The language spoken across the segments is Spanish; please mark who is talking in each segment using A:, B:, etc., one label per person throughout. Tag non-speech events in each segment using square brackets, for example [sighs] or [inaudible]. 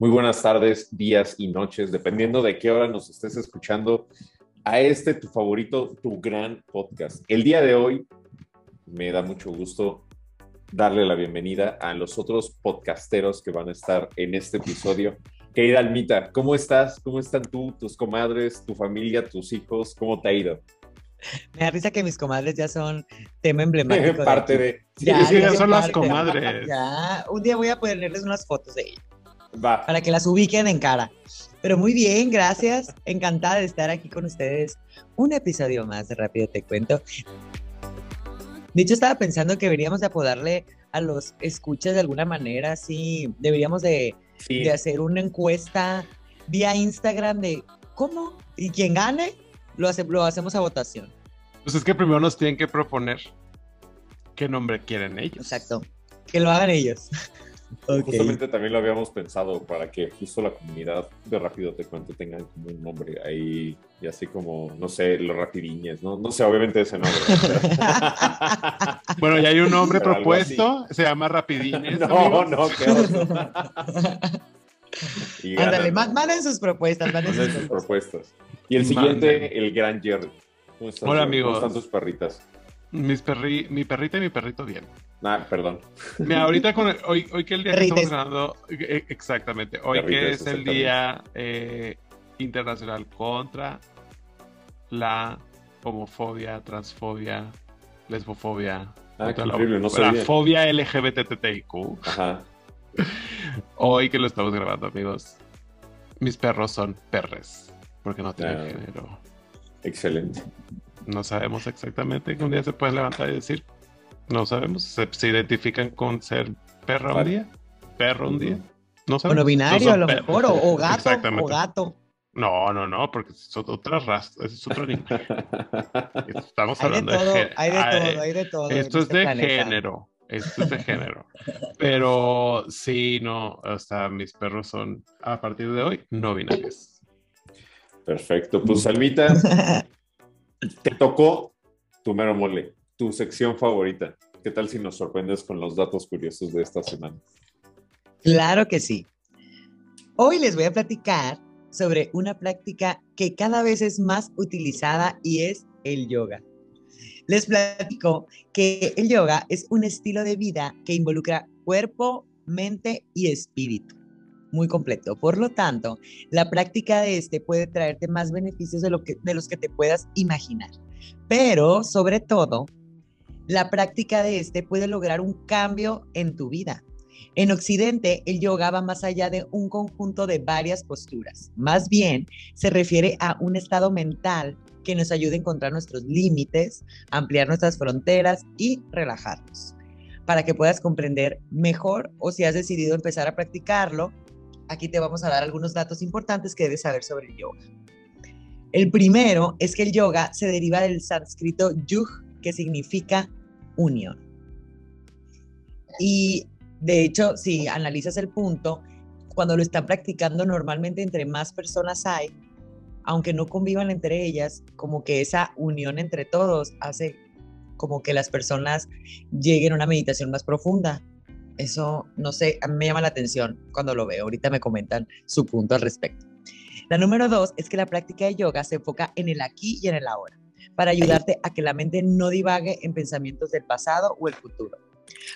A: Muy buenas tardes, días y noches, dependiendo de qué hora nos estés escuchando a este tu favorito, tu gran podcast. El día de hoy me da mucho gusto darle la bienvenida a los otros podcasteros que van a estar en este episodio. Querida Almita, ¿cómo estás? ¿Cómo están tú, tus comadres, tu familia, tus hijos? ¿Cómo te ha ido?
B: Me da risa que mis comadres ya son tema emblemático.
A: parte de.
C: Ya, [laughs] sí, ya son las comadres. [laughs]
B: Ya, un día voy a ponerles unas fotos de ellas.
A: Va.
B: Para que las ubiquen en cara. Pero muy bien, gracias. Encantada de estar aquí con ustedes. Un episodio más de Rápido Te Cuento. De hecho, estaba pensando que deberíamos de apodarle a los escuchas de alguna manera, sí. Deberíamos de,
A: Sí.
B: de hacer una encuesta vía Instagram de cómo y quien gane lo, hace, lo hacemos a votación.
C: Pues es que primero nos tienen que proponer qué nombre quieren ellos.
B: Exacto. Que lo hagan ellos.
A: Justamente también lo habíamos pensado para que justo la comunidad de Rápido Te Cuento tengan como un nombre ahí y así como, no sé, los rapidiñes, ¿no? No sé, obviamente ese nombre. [laughs]
C: Bueno, ya hay un nombre
A: Pero
C: propuesto, se llama Rapidines. [laughs]
A: no,
C: amigos.
A: no, qué [laughs]
B: Ándale, manden sus propuestas, manden sus
A: Manden sus
B: propuestas.
A: Y el siguiente, el gran Jerry. ¿Cómo estás,
C: Hola, amigos.
A: ¿Cómo están tus perritas?
C: Mis perri, mi perrita y mi perrito bien.
A: Ah, perdón.
C: Mira, ahorita con el- hoy, hoy que el día que estamos grabando, eh, exactamente, hoy que es el día eh, internacional contra la homofobia, transfobia, lesbofobia,
A: Ah,
C: la,
A: no
C: la fobia LGBTTIQ.
A: Ajá.
C: Hoy que lo estamos grabando, amigos, mis perros son perres, porque no tienen
A: Ah.
C: género.
A: Excelente.
C: No sabemos exactamente que un día se pueden levantar y decir, no sabemos, se, se identifican con ser perra un día, perro un día. No
B: O
C: sabemos.
B: no binario,
C: No
B: a
C: son
B: lo
C: perros.
B: mejor, o, o gato,
C: Exactamente.
B: o gato.
C: No, no, no, porque es otra raza, es otro animal. [laughs] Estamos
B: Hay de
C: hablando de,
B: todo,
C: género.
B: hay de todo, hay de todo.
C: Esto es
B: este
C: de
B: planeta.
C: género. Esto es de género. Pero sí, no, hasta mis perros son a partir de hoy no binarios.
A: Perfecto. Pues, Salmita, [laughs] te tocó tu mero mole, tu sección favorita. ¿Qué tal si nos sorprendes con los datos curiosos de esta semana?
B: Claro que sí. Hoy les voy a platicar sobre una práctica que cada vez es más utilizada y es el yoga. Les platico que el yoga es un estilo de vida que involucra cuerpo, mente y espíritu. Muy completo. Por lo tanto, la práctica de este puede traerte más beneficios de, lo que, de los que te puedas imaginar. Pero, sobre todo, la práctica de este puede lograr un cambio en tu vida. En Occidente, el yoga va más allá de un conjunto de varias posturas. Más bien, se refiere a un estado mental que nos ayude a encontrar nuestros límites, ampliar nuestras fronteras y relajarnos. Para que puedas comprender mejor o si has decidido empezar a practicarlo, aquí te vamos a dar algunos datos importantes que debes saber sobre el yoga. El primero es que el yoga se deriva del sánscrito yug, que significa unión. Y de hecho, si analizas el punto, cuando lo están practicando normalmente entre más personas hay, aunque no convivan entre ellas, como que esa unión entre todos hace como que las personas lleguen a una meditación más profunda. Eso, no sé, a mí me llama la atención cuando lo veo. Ahorita me comentan su punto al respecto. La número dos es que la práctica de yoga se enfoca en el aquí y en el ahora, para ayudarte a que la mente no divague en pensamientos del pasado o el futuro.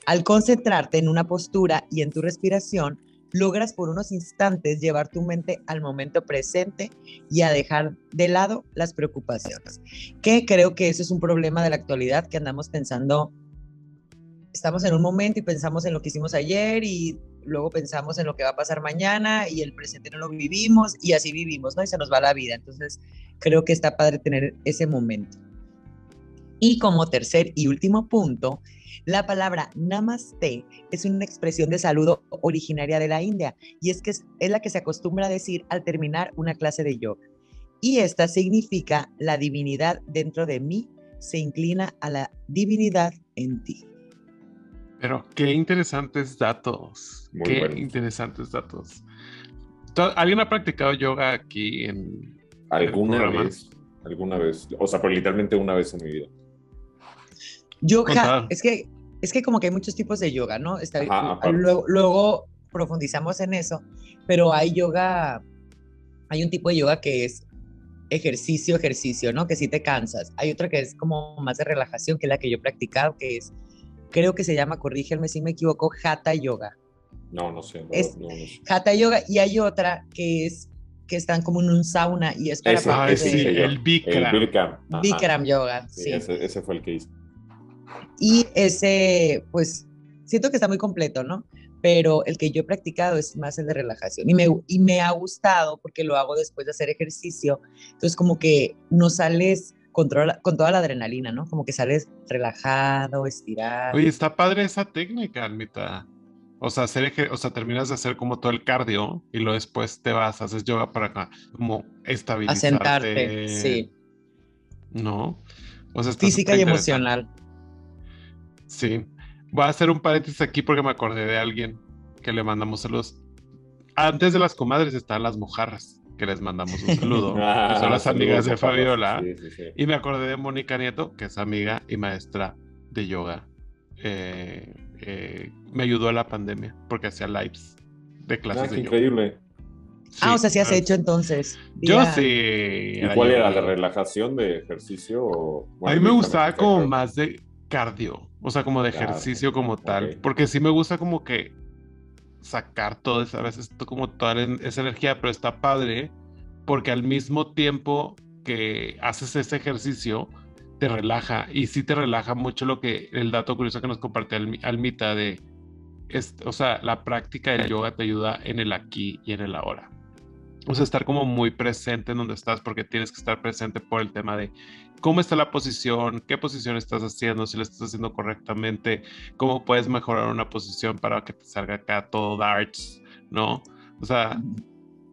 B: Al concentrarte en una postura y en tu respiración, logras por unos instantes llevar tu mente al momento presente y a dejar de lado las preocupaciones. Que creo que eso es un problema de la actualidad que andamos pensando, estamos en un momento y pensamos en lo que hicimos ayer y luego pensamos en lo que va a pasar mañana y el presente no lo vivimos y así vivimos, ¿no? Y se nos va la vida. Entonces, creo que está padre tener ese momento. Y como tercer y último punto, la palabra namaste es una expresión de saludo originaria de la India y es que es, es la que se acostumbra a decir al terminar una clase de yoga. Y esta significa la divinidad dentro de mí se inclina a la divinidad en ti.
C: Pero qué interesantes datos.
A: Muy
C: qué interesantes datos. To- ¿Alguien ha practicado yoga aquí en
A: ¿Alguna
C: programa.
A: vez? ¿Alguna vez? O sea, pero literalmente una vez en mi vida.
B: Yoga, es que, es que como que hay muchos tipos de yoga, ¿no? Está,
A: Ajá, aparte.
B: luego, luego profundizamos en eso, pero hay yoga, hay un tipo de yoga que es ejercicio, ejercicio, ¿no? Que sí te cansas. Hay otra que es como más de relajación, que es la que yo he practicado, que es, creo que se llama, corrígeme si me equivoco, Hatha Yoga.
A: No, no sé.
B: Es
A: no, no sé.
B: Hatha Yoga y hay otra que es que están como en un sauna y es para
A: Ese-
C: Ah,
B: de
C: sí, el Bikram.
A: El Bikram.
B: Bikram Yoga,
A: Sí,
B: sí.
A: Ese, ese fue el que hice.
B: Y ese, pues, siento que está muy completo, ¿no? Pero el que yo he practicado es más el de relajación. Y me, y me ha gustado porque lo hago después de hacer ejercicio. Entonces, como que no sales con, con toda la adrenalina, ¿no? Como que sales relajado, estirado.
C: Oye, está padre esa técnica, Almita. O sea, hacer o sea, terminas de hacer como todo el cardio y luego después te vas, haces yoga para acá, como
B: a
C: estabilizarte.
B: sentarte, sí.
C: ¿No? O sea,
B: Física y emocional.
C: Sí. Voy a hacer un paréntesis aquí porque me acordé de alguien que le mandamos saludos. Antes de las comadres están las mojarras, que les mandamos un saludo. [laughs] que
A: Ah,
C: son las amigas de. Fabiola.
A: Sí, sí, sí.
C: Y me acordé de Mónica Nieto, que es amiga y maestra de yoga. Eh, eh, me ayudó a la pandemia porque hacía lives de
A: Ah,
C: clases
A: qué
C: de yoga.
A: increíble.
B: ah, o sea, sí has
C: ah,
B: hecho entonces.
C: Yo sí.
A: ¿Y cuál era la relajación de ejercicio? o-
C: A mí me gustaba como más de cardio, o sea, como de
A: Claro,
C: ejercicio como tal, porque sí me gusta como que sacar todo esa, a veces como toda esa energía, pero está padre porque al mismo tiempo que haces ese ejercicio te relaja y sí te relaja mucho lo que el dato curioso que nos compartió Almi- Almita de es, o sea, la práctica del yoga te ayuda en el aquí y en el ahora. O sea, estar como muy presente en donde estás porque tienes que estar presente por el tema de cómo está la posición, qué posición estás haciendo, si lo estás haciendo correctamente, cómo puedes mejorar una posición para que te salga acá todo darts, ¿no? O sea,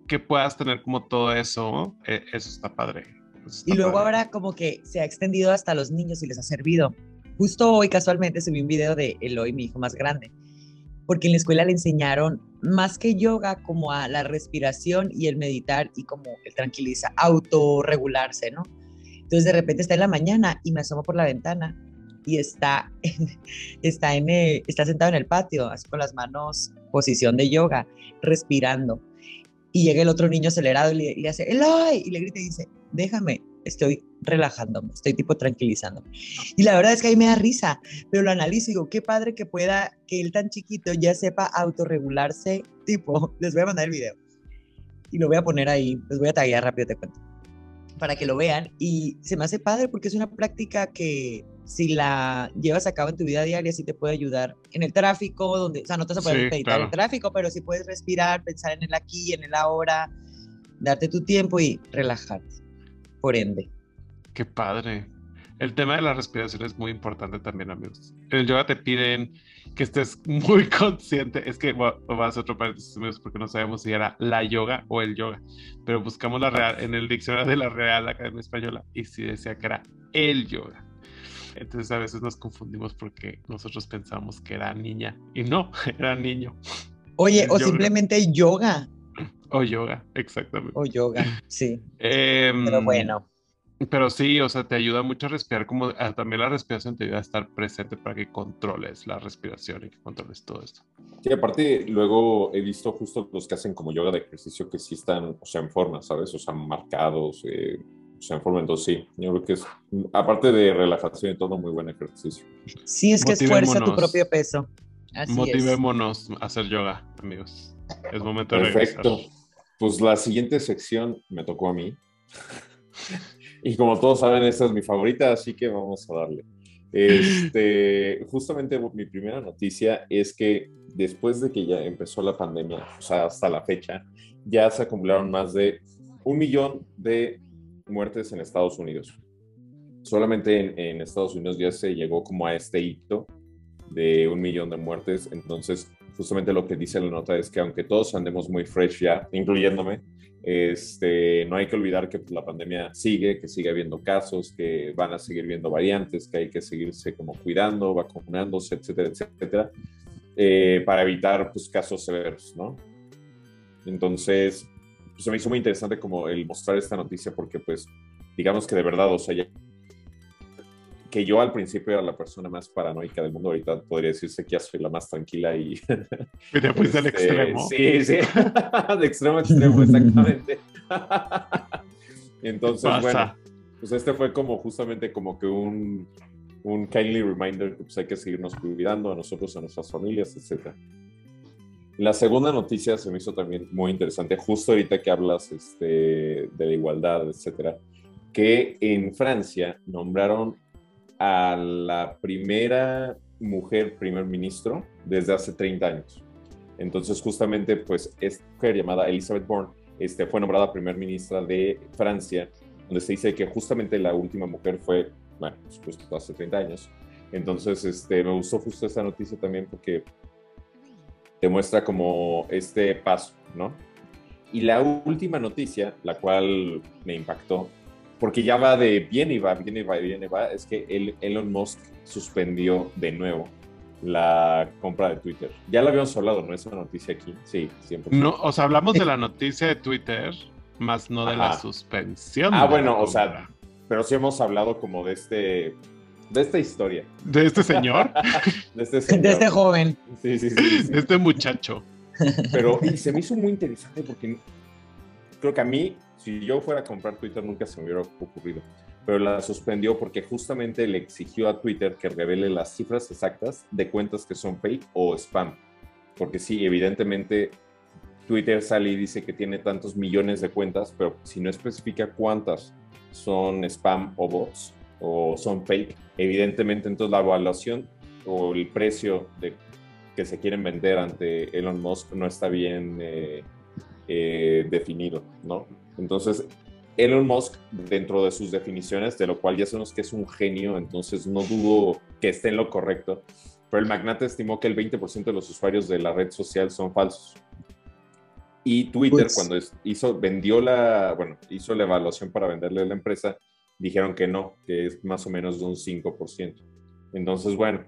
C: que puedas tener como todo eso, eh, eso está padre. Está
B: Y luego ahora como que se ha extendido hasta los niños y les ha servido. Justo hoy casualmente subí un video de Eloy, mi hijo más grande, porque en la escuela le enseñaron más que yoga como a la respiración y el meditar y como el tranquiliza, autorregularse, ¿no? Entonces de repente está en la mañana y me asomo por la ventana y está, en- [laughs] está, en el- está sentado en el patio, así con las manos, posición de yoga, respirando. Y llega el otro niño acelerado y le, y le hace, Eloy, y le grita y dice, déjame, estoy relajándome, estoy tipo tranquilizándome. Y la verdad es que ahí me da risa, pero lo analizo y digo, qué padre que pueda, que él tan chiquito ya sepa autorregularse, tipo, [laughs] les voy a mandar el video. Y lo voy a poner ahí, les voy a taguear rápido, te cuento, para que lo vean. Y se me hace padre porque es una práctica que si la llevas a cabo en tu vida diaria, sí te puede ayudar en el tráfico, donde, o sea, no te vas a poder
C: Sí,
B: meditar
C: claro.
B: el tráfico, pero sí puedes respirar, pensar en el aquí, en el ahora, darte tu tiempo y relajarte. Por ende.
C: Qué padre. El tema de la respiración es muy importante también, amigos. En el yoga te piden que estés [laughs] muy consciente. Es que voy voy a otro paréntesis, amigos, porque no sabemos si era la yoga o el yoga. Pero buscamos la real en el diccionario de la Real Academia Española y sí decía que era el yoga. Entonces a veces nos confundimos porque nosotros pensamos que era niña y no, [laughs] era niño.
B: Oye,
C: El
B: o
C: yoga.
B: simplemente yoga. [clears throat]
C: O yoga, exactamente.
B: O yoga, sí.
C: Em,
B: Pero bueno.
C: Pero sí, o sea, te ayuda mucho a respirar, como también la respiración te ayuda a estar presente para que controles la respiración y que controles todo esto.
A: Sí, aparte, luego he visto justo los que hacen como yoga de ejercicio que sí están, o sea, en forma, ¿sabes? O sea, marcados, eh, o sea, en forma. Entonces, sí, yo creo que es, aparte de relajación y todo, muy buen ejercicio.
B: Sí, es que es fuerza tu
C: Motivémonos.
B: propio peso. Así es.
C: Motivémonos a hacer yoga, amigos. Es momento de
A: Perfecto.
C: regresar.
A: Pues la siguiente sección me tocó a mí. y como todos saben, esta es mi favorita, así que vamos a darle. Este, [laughs] justamente mi primera noticia es que después de que ya empezó la pandemia, o sea, hasta la fecha, ya se acumularon más de un millón de muertes en Estados Unidos. Solamente en, en Estados Unidos ya se llegó como a este hito de un millón de muertes. Entonces, justamente lo que dice la nota es que aunque todos andemos muy fresh ya, incluyéndome, este, no hay que olvidar que pues, la pandemia sigue, que sigue habiendo casos, que van a seguir viendo variantes, que hay que seguirse como cuidando, vacunándose, etcétera, etcétera, eh, para evitar pues, casos severos, ¿no? Entonces, pues, se me hizo muy interesante como el mostrar esta noticia porque pues digamos que de verdad, o sea, ya que yo al principio era la persona más paranoica del mundo, ahorita podría decirse que ya soy la más tranquila y... [laughs]
C: Pero pues
A: Este,
C: extremo.
A: Sí, sí, [laughs] de extremo a extremo, exactamente. [laughs] Entonces, bueno, pues este fue como justamente como que un, un kindly reminder que pues hay que seguirnos cuidando a nosotros, a nuestras familias, etc. La segunda noticia se me hizo también muy interesante, justo ahorita que hablas este, de la igualdad, etcétera, que en Francia nombraron a la primera mujer primer ministro desde hace 30 años. Entonces, justamente, pues, esta mujer llamada Elizabeth Bourne este, fue nombrada primer ministra de Francia, donde se dice que justamente la última mujer fue, bueno, pues, hace 30 años. Entonces, este, me gustó justo esta noticia también porque demuestra como este paso, ¿no? Y la última noticia, la cual me impactó, porque ya va de bien y va, bien y va, bien y va, es que el- Elon Musk suspendió de nuevo la compra de Twitter. Ya lo habíamos hablado, ¿no? Esa noticia aquí. Sí, siempre.
C: No, o sea, hablamos de la noticia de Twitter, más no de la suspensión.
A: Ah,
C: la
A: bueno, o sea, pero sí hemos hablado como de este, de esta historia,
C: De este señor, [laughs] [laughs]
A: de este señor.
B: De este joven.
A: Sí, sí, sí, sí.
C: de este muchacho.
A: Pero y se me hizo muy interesante porque creo que a mí, si yo fuera a comprar Twitter, nunca se me hubiera ocurrido. Pero la suspendió porque justamente le exigió a Twitter que revele las cifras exactas de cuentas que son fake o spam. Porque sí, evidentemente Twitter sale y dice que tiene tantos millones de cuentas, pero si no especifica cuántas son spam o bots o son fake, evidentemente entonces la evaluación o el precio que se quieren vender ante Elon Musk no está bien eh, eh, definido, ¿no? Entonces, Elon Musk, dentro de sus definiciones, de lo cual ya sabemos que es un genio, entonces no dudo que esté en lo correcto, pero el magnate estimó que el 20% de los usuarios de la red social son falsos. Y Twitter,
B: Pues-
A: cuando hizo, vendió la, bueno, hizo la evaluación para venderle a la empresa, dijeron que no, que es más o menos de un 5%. Entonces, bueno,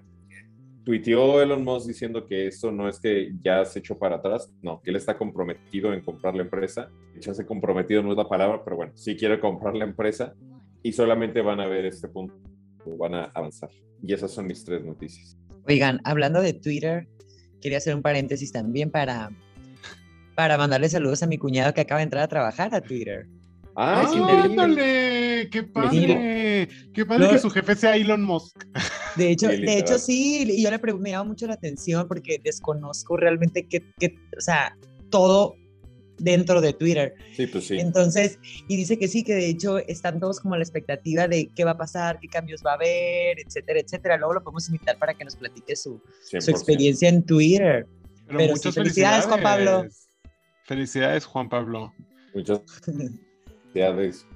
A: tuiteó Elon Musk diciendo que esto no es que ya se echó para atrás, no, que él está comprometido en comprar la empresa. Echarse comprometido no es la palabra, pero bueno, sí quiere comprar la empresa y solamente van a ver este punto, van a avanzar. Y esas son mis tres noticias.
B: Oigan, hablando de Twitter, quería hacer un paréntesis también para, para mandarle saludos a mi cuñado que acaba de entrar a trabajar a Twitter.
A: ¡Ah!
C: ¡Ándale! ¡Qué padre! ¡Qué padre
B: No.
C: que su jefe sea Elon Musk!
B: De hecho,
A: Sí,
B: de
A: literal.
B: hecho sí, y yo le pregunté, me llama mucho la atención porque desconozco realmente qué, qué- o sea, todo dentro de Twitter.
A: Sí, pues sí.
B: Entonces, y dice que sí, que de hecho están todos como a la expectativa de qué va a pasar, qué cambios va a haber, etcétera, etcétera. Luego lo podemos invitar para que nos platique su,
A: 100%.
B: su experiencia en Twitter.
C: Pero,
B: Pero sí,
C: muchas
B: felicidades, Juan Pablo.
C: Felicidades, Juan Pablo.
A: Muchas [laughs] felicidades.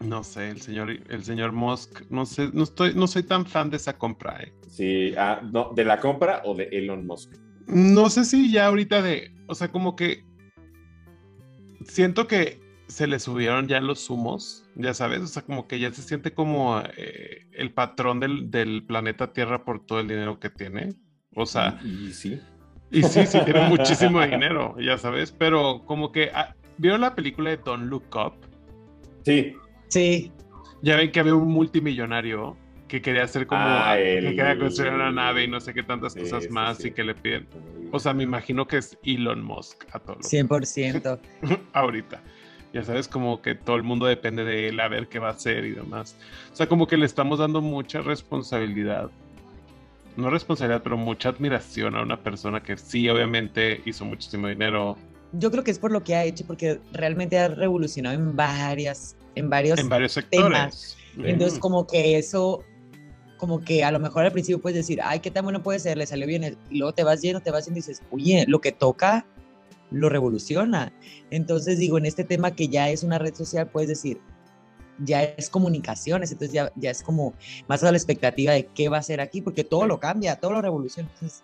C: No sé, el señor, el señor Musk, no sé, no estoy, no soy tan fan de esa compra, eh.
A: Sí, ah, no, ¿de la compra o de Elon Musk?
C: No sé si ya ahorita de, o sea, como que siento que se le subieron ya los humos, ya sabes, o sea, como que ya se siente como eh, el patrón del, del planeta Tierra por todo el dinero que tiene. O sea,
A: y, y sí.
C: y sí, sí, tiene [laughs] muchísimo dinero, ya sabes, pero como que, ah, ¿vieron la película de Don't Look Up?
A: Sí,
B: Sí,
C: Ya ven que había un multimillonario que quería hacer como,
A: Ah,
C: que
A: el-
C: quería construir una nave y no sé qué tantas
A: Sí,
C: cosas más
A: sí.
C: y que le piden. O sea, me imagino que es Elon Musk a todo lo
B: 100%. [laughs]
C: ahorita. Ya sabes, como que todo el mundo depende de él a ver qué va a hacer y demás. O sea, como que le estamos dando mucha responsabilidad. No responsabilidad, pero mucha admiración a una persona que sí, obviamente, hizo muchísimo dinero
B: Yo creo que es por lo que ha hecho, porque realmente ha revolucionado en varias, en varios
C: en varios sectores.
B: Entonces, como que eso, como que a lo mejor al principio puedes decir, ay, qué tan bueno puede ser, le salió bien, y luego te vas yendo, te vas yendo y dices, oye, lo que toca lo revoluciona. Entonces, digo, en este tema que ya es una red social, puedes decir, ya es comunicaciones, entonces ya, ya es como más a la expectativa de qué va a ser aquí, porque todo lo cambia, todo lo revoluciona. Entonces,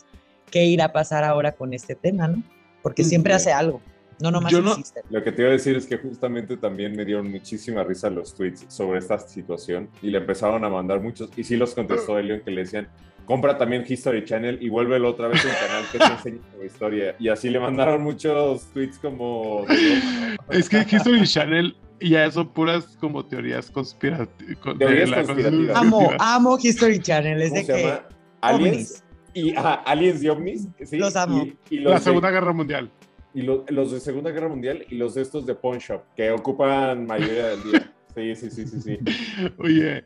B: ¿qué irá a pasar ahora con este tema, no? Porque siempre hace algo, no nomás
C: Yo no-.
A: Lo que te iba a decir es que justamente también me dieron muchísima risa los tweets sobre esta situación y le empezaron a mandar muchos y sí los contestó Elion que le decían compra también History Channel y vuélvelo otra vez a un canal que te enseñe tu historia y así le mandaron muchos tweets como. [laughs]
C: Es que History Channel Y ya son puras como teorías conspirativas.
A: Teorías conspirativas.
B: Amo, amo History Channel. Es
A: ¿Cómo
B: de que.
A: Aliens y, aliens y ovnis. ¿sí?
B: Los amo.
A: Y, y los
C: La
A: de-
C: Segunda Guerra Mundial.
A: Y lo- los de Segunda Guerra Mundial y los de estos de Pawn Shop, que ocupan mayoría del día. Sí, sí, sí, sí, sí. [laughs]
C: Oye,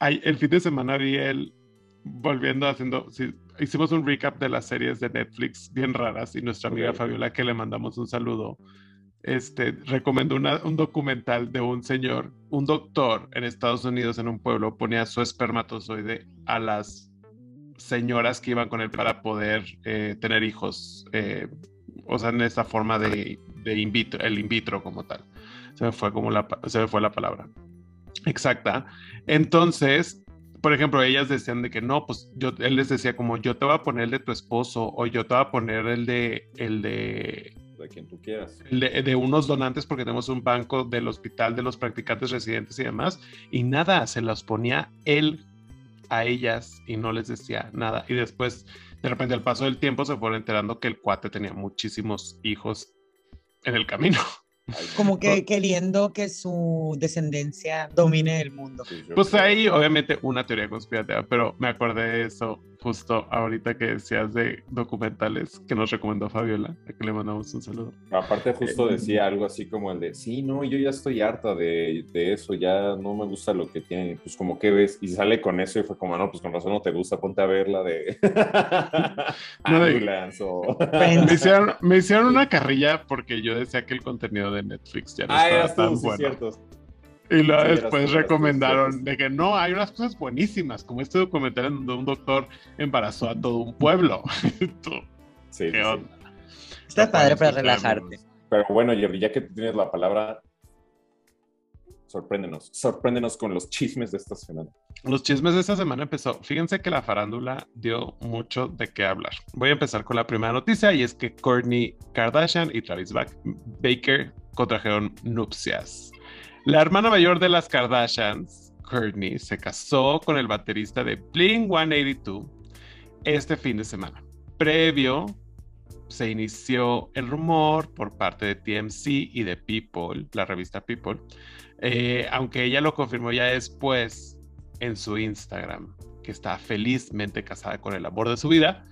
C: el fin de semana vi el. Volviendo haciendo. sí, hicimos un recap de las series de Netflix bien raras y nuestra amiga
A: Ok.
C: Fabiola, que le mandamos un saludo, este, recomendó una- un documental de un señor, un doctor en Estados Unidos, en un pueblo, ponía su espermatozoide a las señoras que iban con él para poder eh, tener hijos, eh, o sea, en esta forma de, de in vitro, el in vitro como tal. Se me fue como la, se me fue la palabra. Exacta. Entonces, por ejemplo, ellas decían de que no, pues yo, él les decía como yo te voy a poner el de tu esposo o yo te voy a poner el de, el de,
A: De quien tú quieras.
C: de, de unos donantes porque tenemos un banco del hospital de los practicantes residentes y demás y nada, se los ponía él a ellas y no les decía nada y después de repente al paso del tiempo se fueron enterando que el cuate tenía muchísimos hijos en el camino.
B: Como que queriendo que su descendencia domine el mundo.
A: sí,
C: Pues
A: creo.
C: hay obviamente una teoría conspirativa, pero me acordé de eso justo ahorita que decías de documentales que nos recomendó Fabiola, a que le mandamos un saludo.
A: Aparte justo
C: Eh,
A: decía algo así como el de, sí, no, yo ya estoy harta de, de eso, ya no me gusta lo que tienen, pues como que ves, y sale con eso y fue como, no, pues con razón no te gusta, ponte a ver la de [laughs]
C: No, de-
A: o...
C: Me hicieron, me hicieron una carrilla porque yo decía que el contenido de Netflix ya no
A: Ah,
C: estaba tan
A: sí,
C: bueno.
A: cierto.
C: Y luego
A: Sí,
C: después recomendaron de que no, hay unas cosas buenísimas, como este documental en donde un doctor embarazó a todo un pueblo. [laughs] Tú,
A: Sí, sí,
C: ¿Qué
A: sí.
C: onda?
B: Está padre para relajarte.
A: Pero bueno, Jerry, ya que tú tienes la palabra, sorpréndenos, sorpréndenos con los chismes de esta semana.
C: Los chismes de esta semana empezó. Fíjense que la farándula dio mucho de qué hablar. Voy a empezar con la primera noticia y es que Kourtney Kardashian y Travis Ba- Baker contrajeron nupcias. La hermana mayor de las Kardashians, Kourtney, se casó con el baterista de Blink 182 este fin de semana. Previo se inició el rumor por parte de TMC y de People, la revista People, eh, aunque ella lo confirmó ya después en su Instagram, que está felizmente casada con el amor de su vida.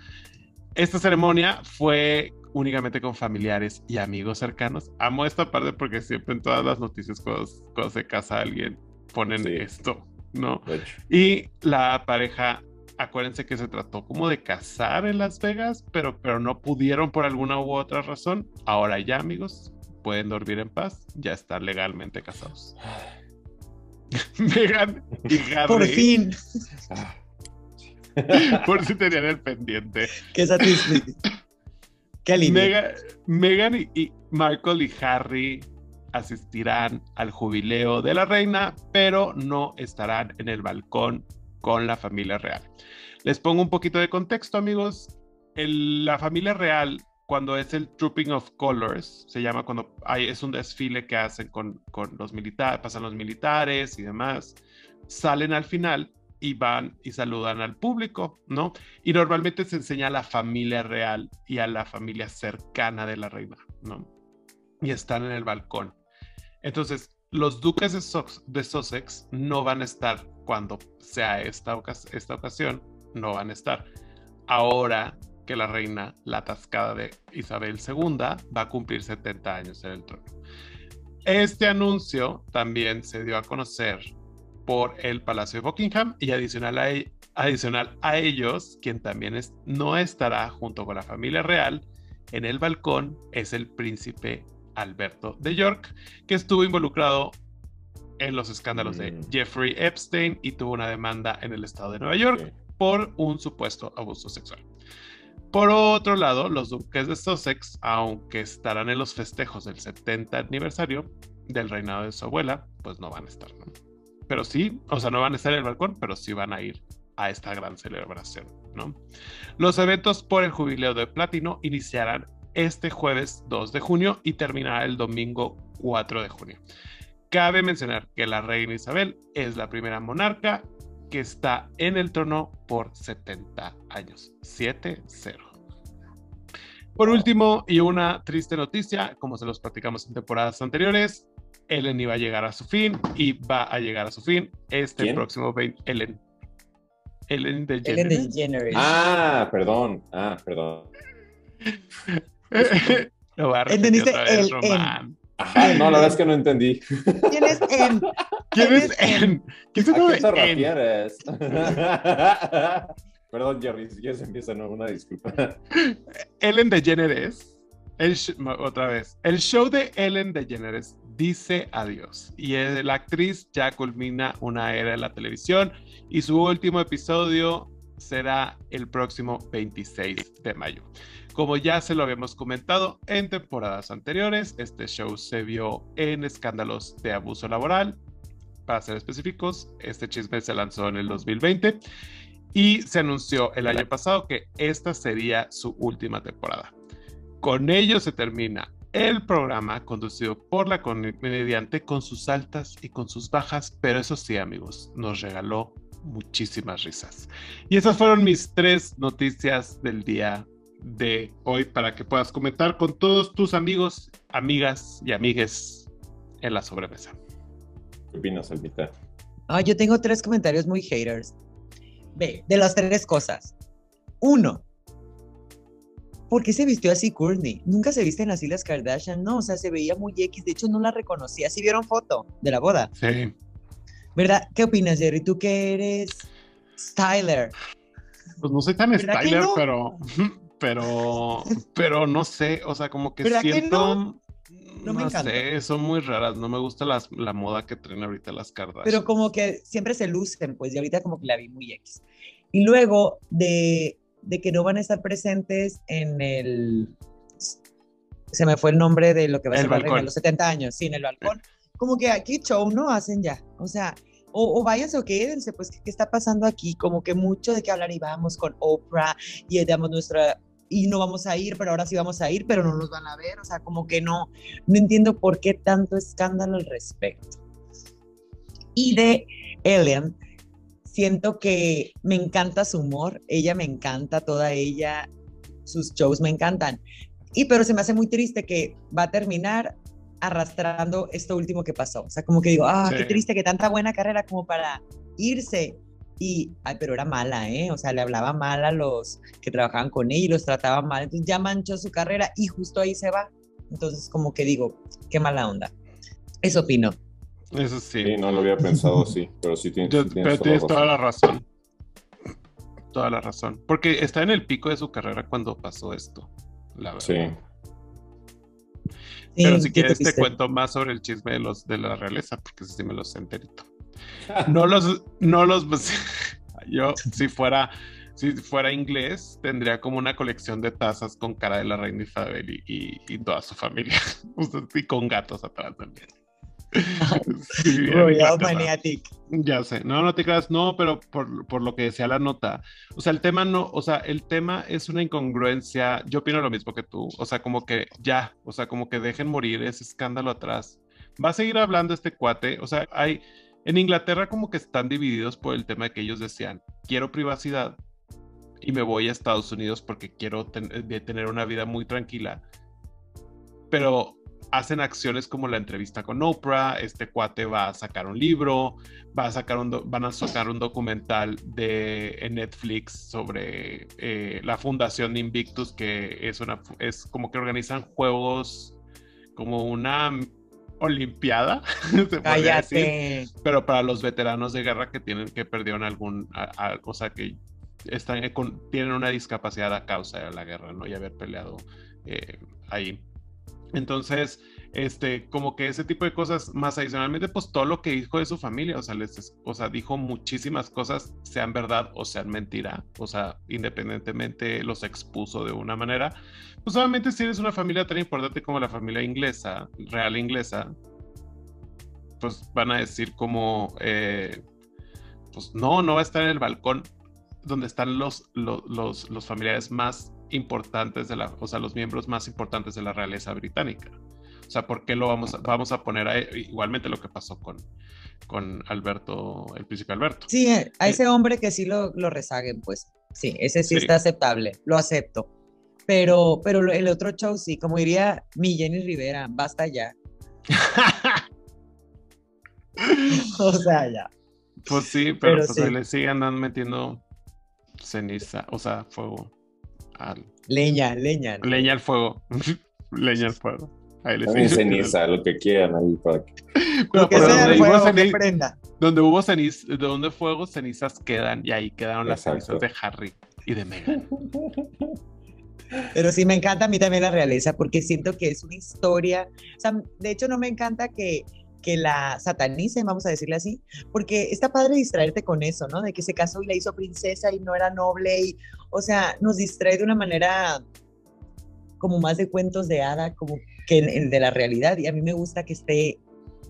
C: Esta ceremonia fue únicamente con familiares y amigos cercanos. Amo esta parte porque siempre en todas las noticias cuando, cuando se casa alguien ponen
A: Sí.
C: esto, ¿no? Y la pareja, acuérdense que se trató como de casar en Las Vegas, pero, pero no pudieron por alguna u otra razón. Ahora ya, amigos, pueden dormir en paz, ya están legalmente casados. [sighs] Megan y Harry,
B: Por fin,
A: ah,
C: por si tenían el pendiente.
B: qué satisfecho. Qué alivio.
C: Mega- Megan y, y Michael y Harry asistirán al jubileo de la reina, pero no estarán en el balcón con la familia real. Les pongo un poquito de contexto, amigos. El- la familia real, cuando es el Trooping of Colors, se llama cuando hay, es un desfile que hacen con, con los militares, pasan los militares y demás, salen al final y van y saludan al público, ¿no? Y normalmente se enseña a la familia real y a la familia cercana de la reina, ¿no? Y están en el balcón. Entonces, los duques de, Sus- de Sussex no van a estar cuando sea esta, ocas- esta ocasión, no van a estar. Ahora que la reina, la atascada de Isabel II, va a cumplir 70 años en el trono. Este anuncio también se dio a conocer por el Palacio de Buckingham y adicional a, e- adicional a ellos, quien también es- no estará junto con la familia real en el balcón es el príncipe Alberto de York, que estuvo involucrado en los escándalos de
A: Mm.
C: Jeffrey Epstein y tuvo una demanda en el estado de Nueva York
A: sí.
C: por un supuesto abuso sexual. Por otro lado, los duques de Sussex, aunque estarán en los festejos del 70 aniversario del reinado de su abuela, pues no van a estar, ¿no? Pero sí, o sea, no van a estar en el balcón, pero sí van a ir a esta gran celebración, ¿no? Los eventos por el jubileo de platino iniciarán este jueves 2 de junio y terminará el domingo 4 de junio. Cabe mencionar que la reina Isabel es la primera monarca que está en el trono por 70 años. 7-0. Por último, y una triste noticia, como se los platicamos en temporadas anteriores, Ellen iba a llegar a su fin y va a llegar a su fin este
A: ¿Quién?
C: próximo 20. Ellen. Ellen
B: Ellen
C: DeGeneres.
B: DeGeneres.
A: Ah, perdón. Ah, perdón. [laughs]
C: Lo voy a
B: Entendiste
C: otra vez,
B: el
C: Román.
A: Ajá, no, la verdad es que no entendí.
B: ¿Quién es En?
C: ¿Quién es Ellen? ¿Quién es
A: ¿A
C: uno
A: qué [laughs]
C: de?
A: Perdón, Jerry, si quieres empieza, no, una disculpa. [laughs]
C: Ellen DeGeneres. El otra vez. El show de Ellen DeGeneres dice adiós. Y la actriz ya culmina una era en la televisión. Y su último episodio será el próximo 26 de mayo. Como ya se lo habíamos comentado en temporadas anteriores, este show se vio en escándalos de abuso laboral. Para ser específicos, este chisme se lanzó en el 2020 y se anunció el año pasado que esta sería su última temporada. Con ello se termina el programa conducido por la comediante con sus altas y con sus bajas, pero eso sí amigos, nos regaló muchísimas risas. Y esas fueron mis tres noticias del día de hoy para que puedas comentar con todos tus amigos, amigas y amigues en la sobremesa.
A: ¿Qué opinas, Almita?
B: Ah, yo tengo tres comentarios muy haters. Ve, de las tres cosas. Uno, ¿por qué se vistió así Courtney? Nunca se visten así las Kardashian, no, o sea, se veía muy X, de hecho no la reconocía, si vieron foto de la boda,
C: Sí.
B: ¿verdad? ¿Qué opinas, Jerry? Tú que eres styler.
C: Pues no soy tan
B: ¿Verdad que
C: styler,
B: no?
C: pero, pero, pero no sé, o sea, como que
B: ¿Verdad que
C: siento,
B: no? No me encanta.
C: sé, son muy raras, no me gusta las, la moda que traen ahorita las Kardashian.
B: pero como que siempre se lucen, pues, y ahorita como que la vi muy X. Y luego de, de que no van a estar presentes en el, se me fue el nombre de lo que va a
C: El
B: ser reina,
C: balcón.
B: los 70 años, sí, en el balcón. Como que aquí show no hacen ya, o sea, o, o váyanse o quédense, pues, ¿qué, ¿qué está pasando aquí? Como que mucho de que hablar y vamos con Oprah y damos nuestra, y no vamos a ir, pero ahora sí vamos a ir, pero no nos van a ver, o sea, como que no, no entiendo por qué tanto escándalo al respecto. Y de Ellen, siento que me encanta su humor, ella me encanta, toda ella, sus shows me encantan. Y pero se me hace muy triste que va a terminar arrastrando esto último que pasó. O sea, como que digo, ah, qué
C: Sí.
B: triste que tanta buena carrera como para irse. Y, ay, pero era mala, ¿eh? O sea, le hablaba mal a los que trabajaban con ella y los trataba mal. Entonces ya manchó su carrera y justo ahí se va. Entonces, como que digo, qué mala onda. Eso opino.
C: Eso sí.
A: Sí, no lo había pensado así, pero sí tienes,
C: Yo-
A: sí
C: pero
A: tienes toda la
C: razón. Toda la razón. Porque está en el pico de su carrera cuando pasó esto. La verdad.
A: razón.
C: Pero
B: Sí,
C: si
B: ¿qué
C: quieres te cuento más sobre el chisme de los de la realeza, porque ese sí me los sé enterito. No los, no los, [laughs] yo si fuera, si fuera inglés, tendría como una colección de tazas con cara de la reina Isabel y, y, y toda su familia. [laughs] Y con gatos atrás también. [laughs] Sí,
B: Maniatic.
C: ya sé, no, no te creas, no, pero por, por lo que decía la nota, o sea, el tema no, o sea, el tema es una incongruencia, yo opino lo mismo que tú, o sea, como que ya, o sea, como que dejen morir ese escándalo atrás. Va a seguir hablando este cuate, o sea, hay, en Inglaterra como que están divididos por el tema de que ellos decían, quiero privacidad y me voy a Estados Unidos porque quiero de tener una vida muy tranquila, pero hacen acciones como la entrevista con Oprah, este cuate va a sacar un libro, va a sacar un van a sacar un documental de Netflix sobre eh, la fundación Invictus, que es una es como que organizan juegos como una olimpiada, [laughs] se podría decir,
B: Cállate.
C: pero para los veteranos de guerra que tienen que perdieron algún, a- a- o sea que están eh, con- tienen una discapacidad a causa de la guerra, ¿no? Y haber peleado eh, ahí. Entonces, este, como que ese tipo de cosas, más adicionalmente, pues todo lo que dijo de su familia, o sea, les, o sea, dijo muchísimas cosas, sean verdad o sean mentira, o sea, independientemente los expuso de una manera. Pues obviamente si eres una familia tan importante como la familia inglesa, real inglesa, pues van a decir como, eh, pues no, no va a estar en el balcón donde están los, los, los, los familiares más importantes de la, o sea, los miembros más importantes de la realeza británica. O sea, ¿por qué lo vamos a, vamos a poner a, igualmente lo que pasó con, con Alberto, el príncipe Alberto?
B: Sí, a ese hombre que sí lo, lo rezaguen, pues sí, ese sí,
C: Sí.
B: está aceptable, lo acepto. Pero, pero el otro show sí, como diría mi Jenny Rivera, basta ya. [laughs] O sea, ya.
C: Pues sí, pero,
B: Pero
C: pues
B: sí.
C: le siguen metiendo ceniza, o sea, fuego. Al,
B: Leña, leña.
C: leña al fuego. [laughs] leña al fuego. Ahí le
A: También ceniza, lo que quieran ahí para que.
C: Pero,
B: Lo que
C: pero
B: sea
C: donde, hubo
B: fuego que
C: ceni-
B: prenda.
C: donde hubo ceniz, donde fuego, cenizas quedan. Y ahí quedaron las
A: Exacto.
C: cenizas de Harry y de Meghan. [laughs]
B: Pero sí me encanta a mí también la realeza porque siento que es una historia, o sea, de hecho no me encanta que, que la satanicen, vamos a decirle así, porque está padre distraerte con eso, ¿no? De que se casó y la hizo princesa y no era noble y, o sea, nos distrae de una manera como más de cuentos de hada, como que el, el de la realidad y a mí me gusta que esté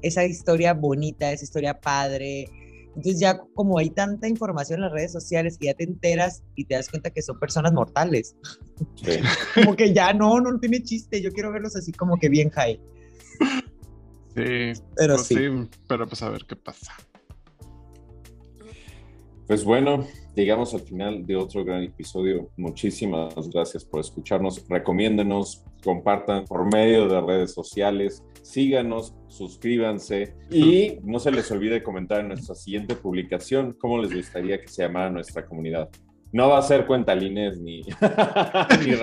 B: esa historia bonita, esa historia padre. Entonces ya como hay tanta información en las redes sociales que ya te enteras y te das cuenta que son personas mortales
A: Sí. [laughs]
B: como que ya no, no tiene chiste. Yo quiero verlos así como que bien high.
C: Sí,
B: Pero
C: pues
B: sí.
C: sí, pero pues a ver qué pasa.
A: Pues bueno, llegamos al final de otro gran episodio. Muchísimas gracias por escucharnos. Recomiéndenos, compartan por medio de redes sociales, síganos, suscríbanse y no se les olvide comentar en nuestra siguiente publicación cómo les gustaría que se llamara nuestra comunidad. No va a ser cuentalines ni, [laughs] ni.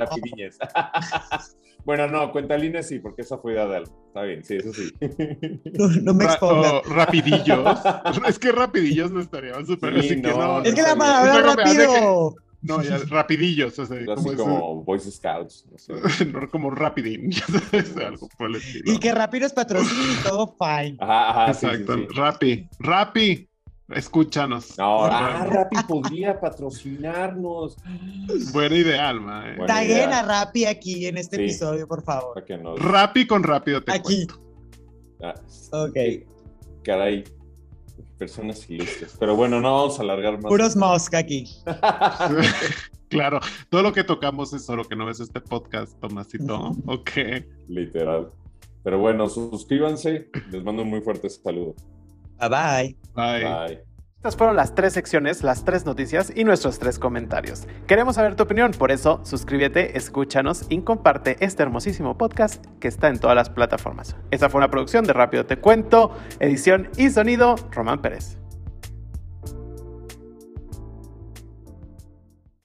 A: Bueno, no, cuentalines sí, porque esa fue idea de algo. Está bien, sí, eso sí. [laughs]
B: No, no me
C: Ra-
B: expongan.
C: o rapidillos. [laughs] es que rapidillos no estarían súper.
A: Sí,
C: así que
A: no,
C: no.
B: es que la palabra rápido.
C: No, ya, rapidillos. O sea,
A: Así
C: como,
A: como Boy Scouts. no sé. [laughs]
C: no, como rapidín. ya sabes, algo por el estilo.
B: Y que rápido es patrocinio y todo fine.
A: Ajá, ajá, sí, sí,
C: Exacto.
A: sí.
C: Rappi. Rappi. Escúchanos.
A: No, ah, Rappi podría patrocinarnos.
C: Buena idea, Alma. eh.
B: Taguen a Rappi aquí en este
A: Sí.
B: episodio, por favor.
C: Rappi con rápido te
B: Aquí.
C: cuento.
A: Ah,
B: Ok.
A: Caray, personas ilustres. Pero bueno, no vamos a alargar más.
B: Puros mosca aquí. [laughs] [laughs]
C: claro, todo lo que tocamos es solo que no ves este podcast, Tomasito. [laughs] Ok.
A: Literal. Pero bueno, suscríbanse. Les mando un muy fuerte saludo.
B: Bye bye.
C: Bye.
A: Bye.
D: Estas fueron las tres secciones, las tres noticias y nuestros tres comentarios. Queremos saber tu opinión, por eso suscríbete, escúchanos y comparte este hermosísimo podcast que está en todas las plataformas. Esta fue una producción de Rápido Te Cuento, edición y sonido, Román Pérez.